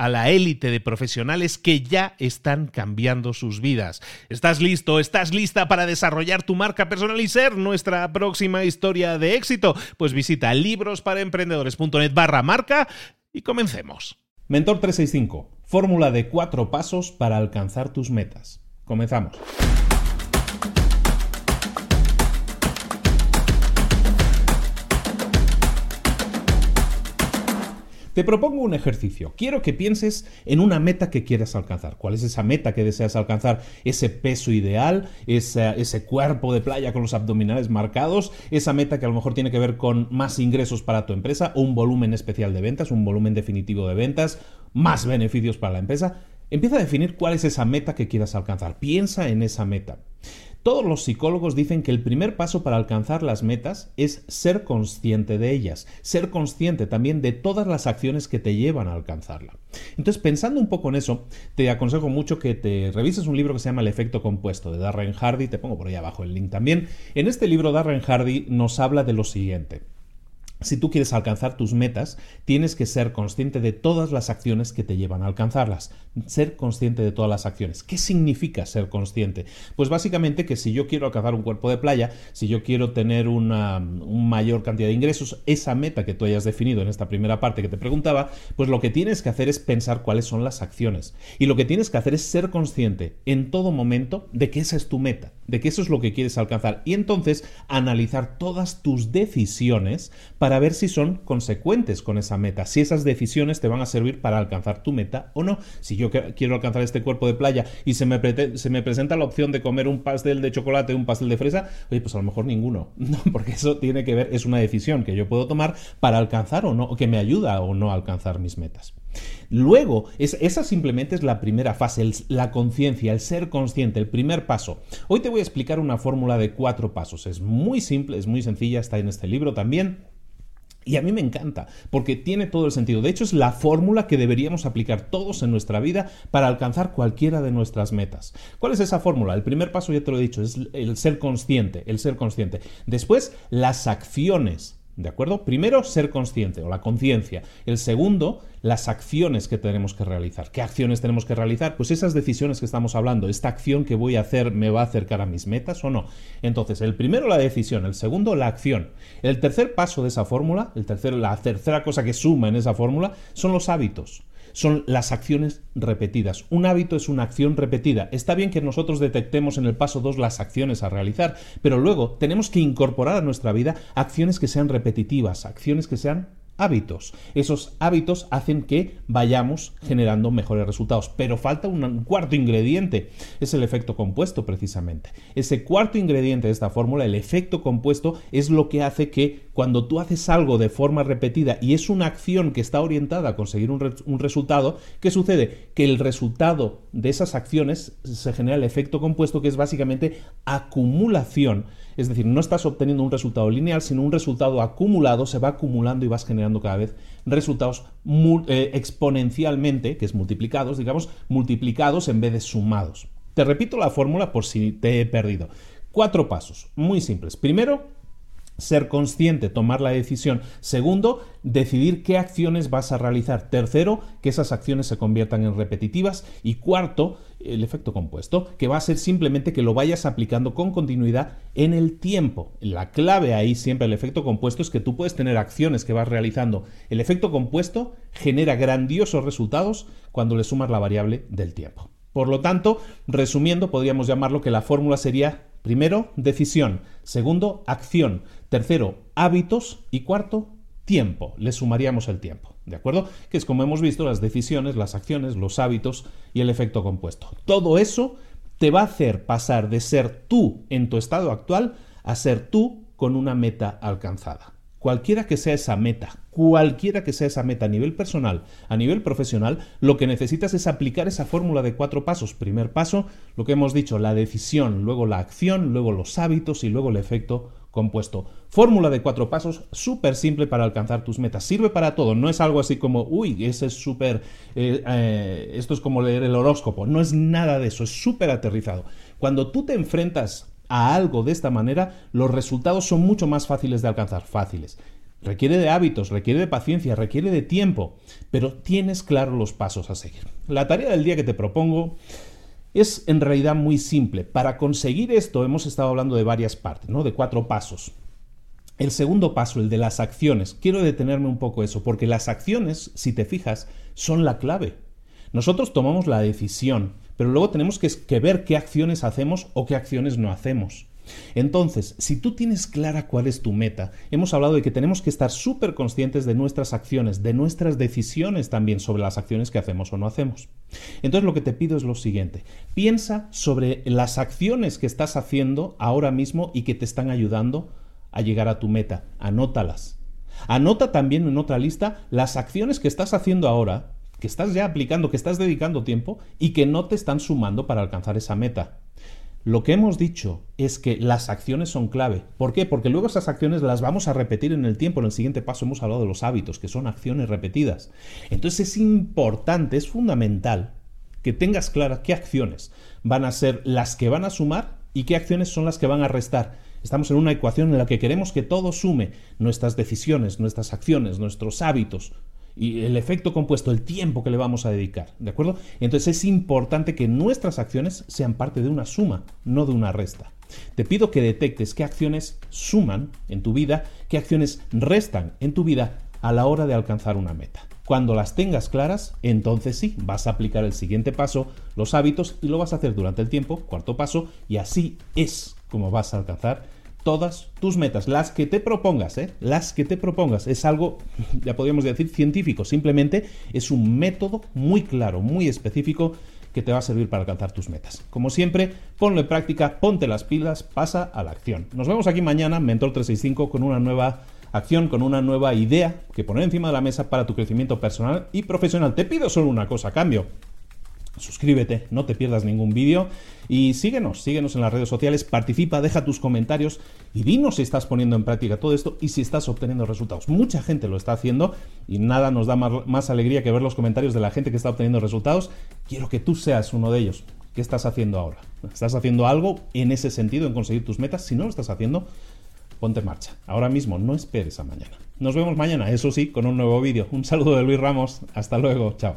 a la élite de profesionales que ya están cambiando sus vidas. ¿Estás listo? ¿Estás lista para desarrollar tu marca personal y ser nuestra próxima historia de éxito? Pues visita librosparaemprendedores.net barra marca y comencemos. Mentor 365, fórmula de cuatro pasos para alcanzar tus metas. Comenzamos. Te propongo un ejercicio. Quiero que pienses en una meta que quieras alcanzar. ¿Cuál es esa meta que deseas alcanzar? ¿Ese peso ideal? ¿Ese, cuerpo de playa con los abdominales marcados? ¿Esa meta que a lo mejor tiene que ver con más ingresos para tu empresa? ¿O un volumen especial de ventas? ¿Un volumen definitivo de ventas? ¿Más beneficios para la empresa? Empieza a definir cuál es esa meta que quieras alcanzar. Piensa en esa meta. Todos los psicólogos dicen que el primer paso para alcanzar las metas es ser consciente de ellas, ser consciente también de todas las acciones que te llevan a alcanzarla. Entonces, pensando un poco en eso, te aconsejo mucho que te revises un libro que se llama El efecto compuesto de Darren Hardy, te pongo por ahí abajo el link también. En este libro Darren Hardy nos habla de lo siguiente. Si tú quieres alcanzar tus metas, tienes que ser consciente de todas las acciones que te llevan a alcanzarlas. Ser consciente de todas las acciones. ¿Qué significa ser consciente? Pues básicamente que si yo quiero alcanzar un cuerpo de playa, si yo quiero tener una, mayor cantidad de ingresos, esa meta que tú hayas definido en esta primera parte que te preguntaba, pues lo que tienes que hacer es pensar cuáles son las acciones. Y lo que tienes que hacer es ser consciente en todo momento de que esa es tu meta, de que eso es lo que quieres alcanzar. Y entonces analizar todas tus decisiones para para ver si son consecuentes con esa meta, si esas decisiones te van a servir para alcanzar tu meta o no. Si yo quiero alcanzar este cuerpo de playa y se me, se me presenta la opción de comer un pastel de chocolate, un pastel de fresa, oye, pues a lo mejor ninguno, no, porque eso tiene que ver, es una decisión que yo puedo tomar para alcanzar o no, o que me ayuda o no a alcanzar mis metas. Luego, esa simplemente es la primera fase, la conciencia, el ser consciente, el primer paso. Hoy te voy a explicar una fórmula de cuatro pasos. Es muy simple, es muy sencilla, está en este libro también. Y a mí me encanta, porque tiene todo el sentido. De hecho, es la fórmula que deberíamos aplicar todos en nuestra vida para alcanzar cualquiera de nuestras metas. ¿Cuál es esa fórmula? El primer paso, ya te lo he dicho, es el ser consciente, el ser consciente. Después, las acciones ¿De acuerdo? Primero, ser consciente o la conciencia. El segundo, las acciones que tenemos que realizar. ¿Qué acciones tenemos que realizar? Pues esas decisiones que estamos hablando. ¿Esta acción que voy a hacer me va a acercar a mis metas o no? Entonces, el primero, la decisión. El segundo, la acción. El tercer paso de esa fórmula, el tercer, la tercera cosa que suma en esa fórmula, son los hábitos son las acciones repetidas. Un hábito es una acción repetida. Está bien que nosotros detectemos en el paso 2 las acciones a realizar, pero luego tenemos que incorporar a nuestra vida acciones que sean repetitivas, acciones que sean hábitos. Esos hábitos hacen que vayamos generando mejores resultados. Pero falta un cuarto ingrediente, es el efecto compuesto precisamente. Ese cuarto ingrediente de esta fórmula, el efecto compuesto, es lo que hace que cuando tú haces algo de forma repetida y es una acción que está orientada a conseguir un, un resultado, ¿qué sucede? Que el resultado de esas acciones se genera el efecto compuesto que es básicamente acumulación Es decir, no estás obteniendo un resultado lineal, sino un resultado acumulado, se va acumulando y vas generando cada vez resultados eh, exponencialmente, que es multiplicados, digamos, multiplicados en vez de sumados. Te repito la fórmula por si te he perdido. Cuatro pasos, muy simples. Primero, ser consciente, tomar la decisión. Segundo, decidir qué acciones vas a realizar. Tercero, que esas acciones se conviertan en repetitivas. Y cuarto, el efecto compuesto, que va a ser simplemente que lo vayas aplicando con continuidad en el tiempo. La clave ahí siempre el efecto compuesto es que tú puedes tener acciones que vas realizando. El efecto compuesto genera grandiosos resultados cuando le sumas la variable del tiempo. Por lo tanto, resumiendo, podríamos llamarlo que la fórmula sería Primero, decisión. Segundo, acción. Tercero, hábitos. Y cuarto, tiempo. Le sumaríamos el tiempo. ¿De acuerdo? Que es como hemos visto las decisiones, las acciones, los hábitos y el efecto compuesto. Todo eso te va a hacer pasar de ser tú en tu estado actual a ser tú con una meta alcanzada. Cualquiera que sea esa meta, cualquiera que sea esa meta a nivel personal, a nivel profesional, lo que necesitas es aplicar esa fórmula de cuatro pasos. Primer paso, lo que hemos dicho, la decisión, luego la acción, luego los hábitos y luego el efecto compuesto. Fórmula de cuatro pasos, súper simple para alcanzar tus metas. Sirve para todo, no es algo así como, uy, ese es súper, eh, eh, esto es como leer el horóscopo. No es nada de eso, es súper aterrizado. Cuando tú te enfrentas a algo de esta manera, los resultados son mucho más fáciles de alcanzar, fáciles. Requiere de hábitos, requiere de paciencia, requiere de tiempo, pero tienes claro los pasos a seguir. La tarea del día que te propongo es en realidad muy simple. Para conseguir esto hemos estado hablando de varias partes, ¿no? De cuatro pasos. El segundo paso, el de las acciones. Quiero detenerme un poco eso, porque las acciones, si te fijas, son la clave. Nosotros tomamos la decisión, pero luego tenemos que, ver qué acciones hacemos o qué acciones no hacemos. Entonces, si tú tienes clara cuál es tu meta, hemos hablado de que tenemos que estar súper conscientes de nuestras acciones, de nuestras decisiones también sobre las acciones que hacemos o no hacemos. Entonces, lo que te pido es lo siguiente, piensa sobre las acciones que estás haciendo ahora mismo y que te están ayudando a llegar a tu meta, anótalas. Anota también en otra lista las acciones que estás haciendo ahora que estás ya aplicando, que estás dedicando tiempo y que no te están sumando para alcanzar esa meta. Lo que hemos dicho es que las acciones son clave. ¿Por qué? Porque luego esas acciones las vamos a repetir en el tiempo. En el siguiente paso hemos hablado de los hábitos, que son acciones repetidas. Entonces es importante, es fundamental que tengas claras qué acciones van a ser las que van a sumar y qué acciones son las que van a restar. Estamos en una ecuación en la que queremos que todo sume, nuestras decisiones, nuestras acciones, nuestros hábitos, y el efecto compuesto, el tiempo que le vamos a dedicar, ¿de acuerdo? Entonces es importante que nuestras acciones sean parte de una suma, no de una resta. Te pido que detectes qué acciones suman en tu vida, qué acciones restan en tu vida a la hora de alcanzar una meta. Cuando las tengas claras, entonces sí, vas a aplicar el siguiente paso, los hábitos, y lo vas a hacer durante el tiempo, cuarto paso, y así es como vas a alcanzar todas tus metas, las que te propongas, ¿eh? las que te propongas. Es algo, ya podríamos decir, científico, simplemente es un método muy claro, muy específico que te va a servir para alcanzar tus metas. Como siempre, ponlo en práctica, ponte las pilas, pasa a la acción. Nos vemos aquí mañana, Mentor 365, con una nueva acción, con una nueva idea que poner encima de la mesa para tu crecimiento personal y profesional. Te pido solo una cosa cambio suscríbete, no te pierdas ningún vídeo y síguenos, síguenos en las redes sociales, participa, deja tus comentarios y dinos si estás poniendo en práctica todo esto y si estás obteniendo resultados. Mucha gente lo está haciendo y nada nos da más, alegría que ver los comentarios de la gente que está obteniendo resultados. Quiero que tú seas uno de ellos. ¿Qué estás haciendo ahora? ¿Estás haciendo algo en ese sentido, en conseguir tus metas? Si no lo estás haciendo, ponte en marcha. Ahora mismo, no esperes a mañana. Nos vemos mañana, eso sí, con un nuevo vídeo. Un saludo de Luis Ramos. Hasta luego. Chao.